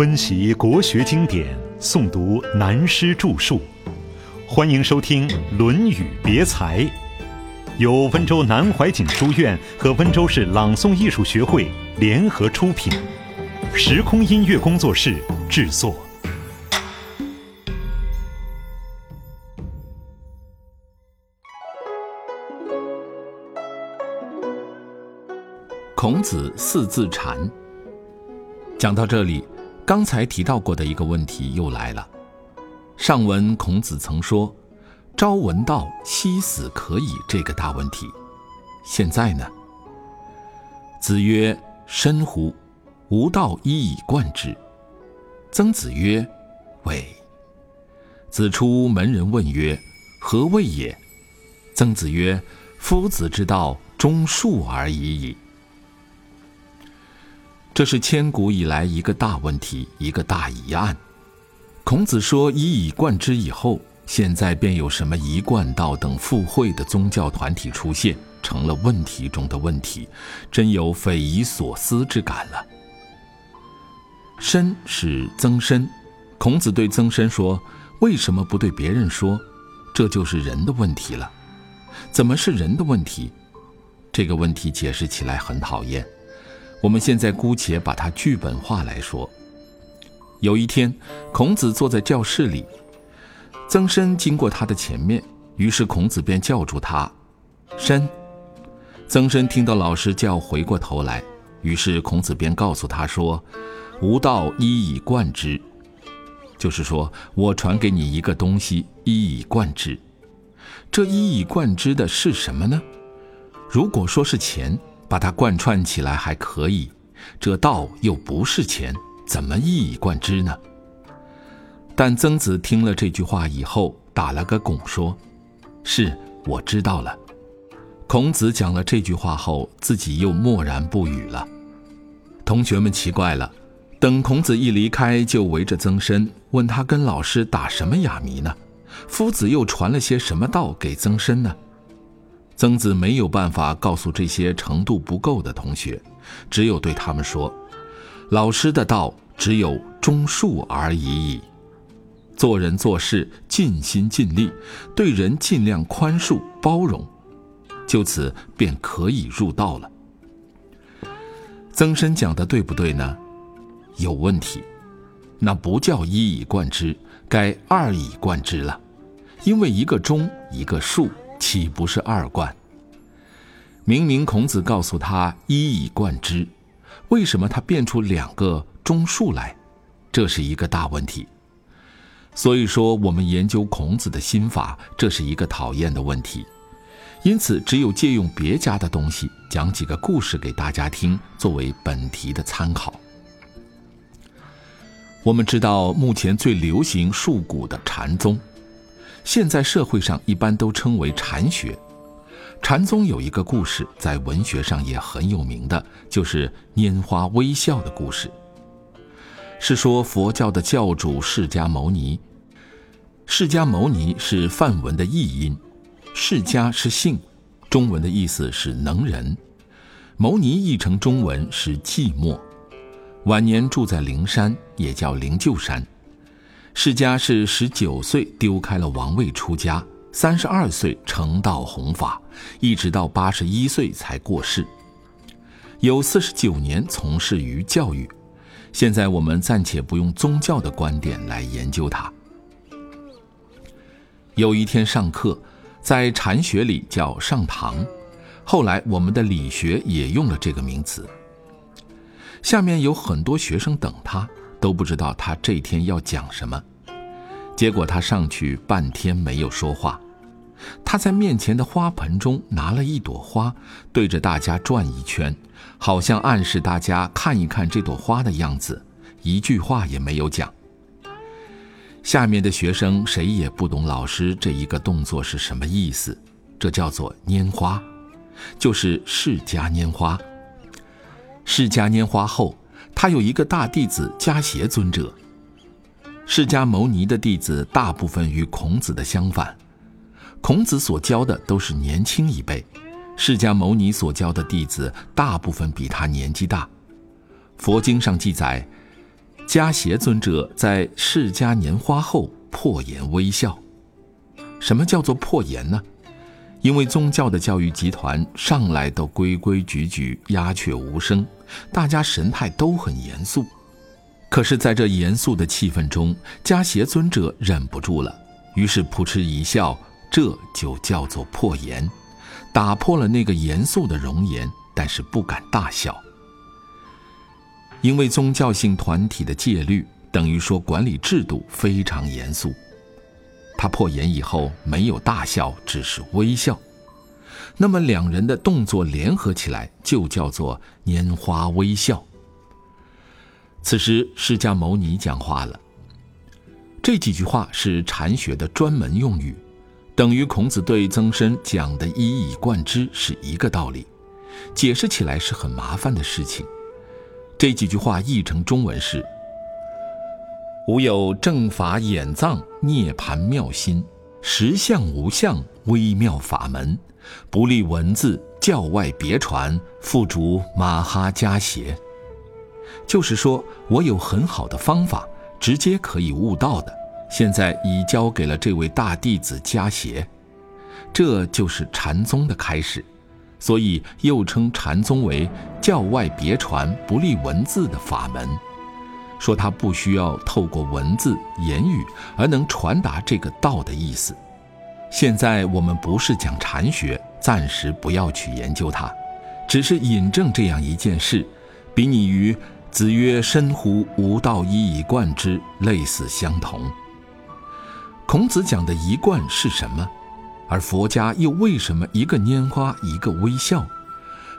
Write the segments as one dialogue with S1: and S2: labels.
S1: 温习国学经典，诵读南师著述，欢迎收听《论语别裁》，由温州南怀瑾书院和温州市朗诵艺术学会联合出品，时空音乐工作室制作。
S2: 孔子四字禅。讲到这里，刚才提到过的一个问题又来了。上文孔子曾说“朝闻道，夕死可矣”这个大问题，现在呢？子曰：“深乎！吾道一以贯之。”曾子曰：“谓。”子出门人问曰：“何谓也？”曾子曰：“夫子之道，忠恕而已矣。”这是千古以来一个大问题，一个大疑案。孔子说“一以贯之”以后，现在便有什么一贯道等附会的宗教团体出现，成了问题中的问题，真有匪夷所思之感了。申是曾参，孔子对曾参说：“为什么不对别人说？这就是人的问题了。怎么是人的问题？这个问题解释起来很讨厌。”我们现在姑且把它剧本化来说。有一天，孔子坐在教室里，曾参经过他的前面，于是孔子便叫住他：“参。”曾参听到老师叫，回过头来，于是孔子便告诉他说：“吾道一以贯之。”就是说我传给你一个东西，一以贯之。这一以贯之的是什么呢？如果说是钱。把它贯穿起来还可以，这道又不是钱，怎么一以贯之呢？但曾子听了这句话以后，打了个拱，说：“是，我知道了。”孔子讲了这句话后，自己又默然不语了。同学们奇怪了，等孔子一离开，就围着曾参问他跟老师打什么哑谜呢？夫子又传了些什么道给曾参呢？曾子没有办法告诉这些程度不够的同学，只有对他们说：“老师的道只有忠恕而已矣。做人做事尽心尽力，对人尽量宽恕包容，就此便可以入道了。”曾参讲的对不对呢？有问题，那不叫一以贯之，该二以贯之了，因为一个忠，一个恕。岂不是二贯？明明孔子告诉他一以贯之，为什么他变出两个中数来？这是一个大问题。所以说，我们研究孔子的心法，这是一个讨厌的问题。因此，只有借用别家的东西，讲几个故事给大家听，作为本题的参考。我们知道，目前最流行术蛊的禅宗。现在社会上一般都称为禅学。禅宗有一个故事，在文学上也很有名的，就是拈花微笑的故事。是说佛教的教主释迦牟尼。释迦牟尼是梵文的译音，释迦是姓，中文的意思是能人。牟尼译成中文是寂寞。晚年住在灵山，也叫灵鹫山。释迦是十九岁丢开了王位出家，三十二岁成道弘法，一直到八十一岁才过世，有四十九年从事于教育。现在我们暂且不用宗教的观点来研究他。有一天上课，在禅学里叫上堂，后来我们的理学也用了这个名词。下面有很多学生等他。都不知道他这天要讲什么，结果他上去半天没有说话。他在面前的花盆中拿了一朵花，对着大家转一圈，好像暗示大家看一看这朵花的样子，一句话也没有讲。下面的学生谁也不懂老师这一个动作是什么意思，这叫做拈花，就是释迦拈花。释迦拈花后。他有一个大弟子迦邪尊者。释迦牟尼的弟子大部分与孔子的相反，孔子所教的都是年轻一辈，释迦牟尼所教的弟子大部分比他年纪大。佛经上记载，迦邪尊者在释迦年花后破颜微笑。什么叫做破颜呢？因为宗教的教育集团上来都规规矩矩、鸦雀无声，大家神态都很严肃。可是，在这严肃的气氛中，迦邪尊者忍不住了，于是扑哧一笑，这就叫做破颜，打破了那个严肃的容颜，但是不敢大笑。因为宗教性团体的戒律，等于说管理制度非常严肃。他破颜以后没有大笑，只是微笑。那么两人的动作联合起来，就叫做拈花微笑。此时释迦牟尼讲话了，这几句话是禅学的专门用语，等于孔子对曾参讲的一以贯之是一个道理，解释起来是很麻烦的事情。这几句话译成中文是：“吾有正法眼藏涅盘妙心，实相无相微妙法门，不立文字教外别传，付诸马哈迦邪。”就是说我有很好的方法，直接可以悟道的，现在已交给了这位大弟子迦邪，这就是禅宗的开始。所以又称禅宗为教外别传、不立文字的法门，说他不需要透过文字言语而能传达这个道的意思。现在我们不是讲禅学，暂时不要去研究它，只是引证这样一件事，比拟于“子曰：深乎吾道一以贯之”类似相同。孔子讲的一贯是什么？而佛家又为什么一个拈花，一个微笑，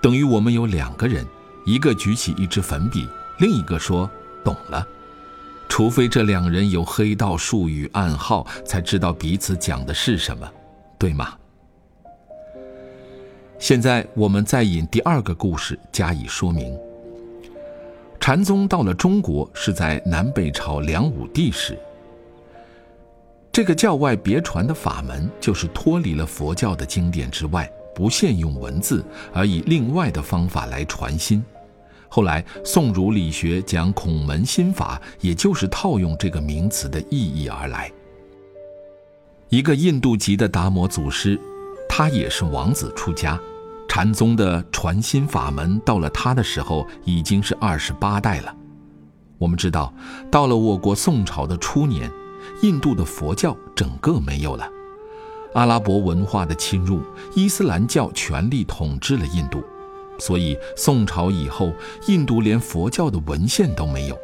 S2: 等于我们有两个人，一个举起一支粉笔，另一个说懂了。除非这两人有黑道术语暗号，才知道彼此讲的是什么，对吗？现在我们再引第二个故事加以说明。禅宗到了中国是在南北朝梁武帝时。这个教外别传的法门，就是脱离了佛教的经典之外，不限用文字，而以另外的方法来传心。后来宋儒理学讲孔门心法，也就是套用这个名词的意义而来。一个印度籍的达摩祖师，他也是王子出家，禅宗的传心法门到了他的时候，已经是二十八代了。我们知道，到了我国宋朝的初年。印度的佛教整个没有了，阿拉伯文化的侵入，伊斯兰教权力统治了印度，所以宋朝以后，印度连佛教的文献都没有。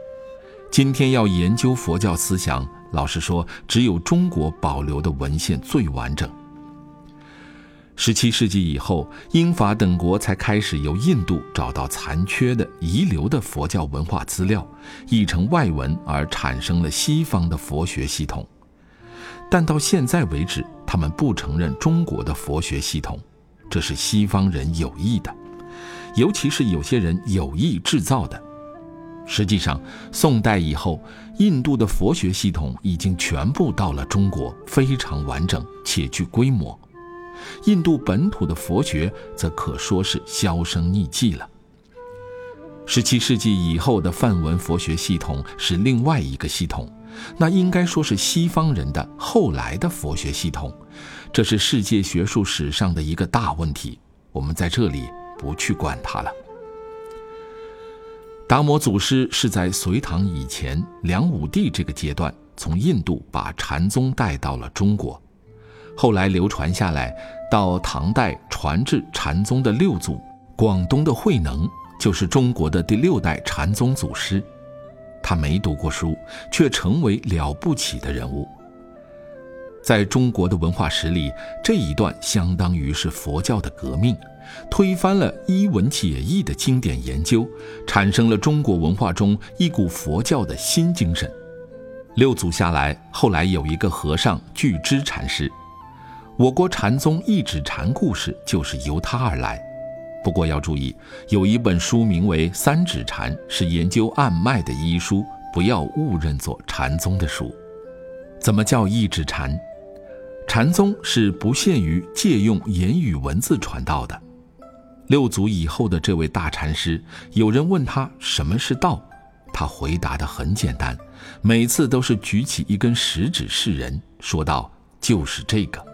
S2: 今天要研究佛教思想，老实说，只有中国保留的文献最完整。十七世纪以后，英法等国才开始由印度找到残缺的、遗留的佛教文化资料，译成外文，而产生了西方的佛学系统。但到现在为止，他们不承认中国的佛学系统，这是西方人有意的，尤其是有些人有意制造的。实际上，宋代以后，印度的佛学系统已经全部到了中国，非常完整且具规模。印度本土的佛学则可说是销声匿迹了。十七世纪以后的梵文佛学系统是另外一个系统，那应该说是西方人的后来的佛学系统，这是世界学术史上的一个大问题。我们在这里不去管它了。达摩祖师是在隋唐以前梁武帝这个阶段，从印度把禅宗带到了中国。后来流传下来，到唐代传至禅宗的六祖，广东的慧能就是中国的第六代禅宗祖师。他没读过书，却成为了不起的人物。在中国的文化史里，这一段相当于是佛教的革命，推翻了一文解义的经典研究，产生了中国文化中一股佛教的新精神。六祖下来，后来有一个和尚巨知禅师。我国禅宗一指禅故事就是由他而来，不过要注意，有一本书名为《三指禅》，是研究按脉的医书，不要误认作禅宗的书。怎么叫一指禅？禅宗是不限于借用言语文字传道的。六祖以后的这位大禅师，有人问他什么是道，他回答的很简单，每次都是举起一根食指示人，说道：“就是这个。”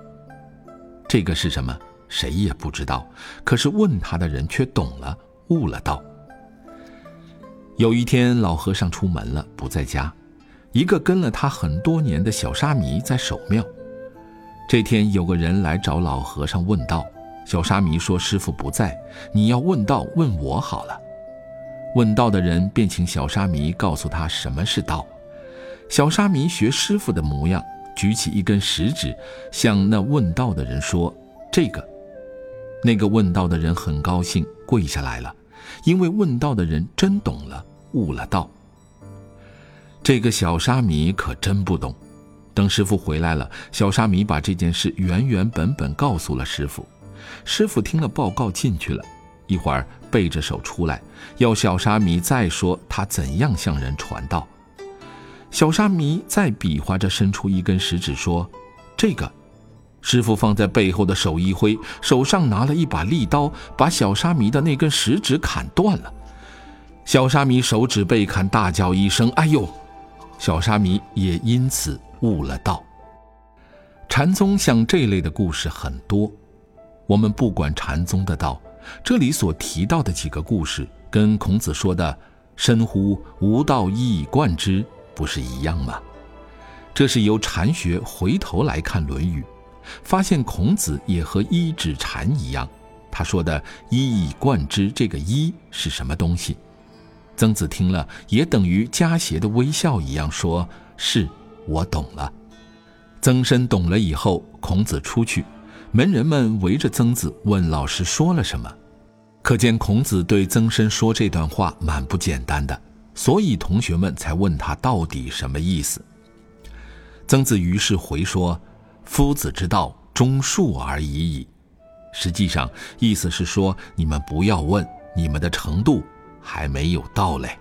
S2: 这个是什么？谁也不知道。可是问他的人却懂了，悟了道。有一天，老和尚出门了，不在家。一个跟了他很多年的小沙弥在守庙。这天，有个人来找老和尚问道。小沙弥说：“师傅不在，你要问道，问我好了。”问道的人便请小沙弥告诉他什么是道。小沙弥学师傅的模样，举起一根食指，向那问道的人说：“这个。”那个问道的人很高兴，跪下来了，因为问道的人真懂了，悟了道。这个小沙弥可真不懂。等师傅回来了，小沙弥把这件事原原本本告诉了师傅。师傅听了报告进去了，一会儿背着手出来，要小沙弥再说他怎样向人传道。小沙弥再比划着伸出一根食指说：“这个。”师傅放在背后的手一挥，手上拿了一把利刀，把小沙弥的那根食指砍断了。小沙弥手指被砍，大叫一声：“哎呦！”小沙弥也因此悟了道。禅宗像这类的故事很多。我们不管禅宗的道，这里所提到的几个故事，跟孔子说的“深乎吾道一以贯之”不是一样吗？这是由禅学回头来看《论语》，发现孔子也和一指禅一样，他说的“一以贯之”这个“一”是什么东西？曾子听了也等于加邪的微笑一样，说：“是我懂了。”曾参懂了以后，孔子出去。门人们围着曾子问老师说了什么，可见孔子对曾参说这段话蛮不简单的，所以同学们才问他到底什么意思。曾子于是回说：“夫子之道，忠恕而已矣。”实际上意思是说，你们不要问，你们的程度还没有到嘞。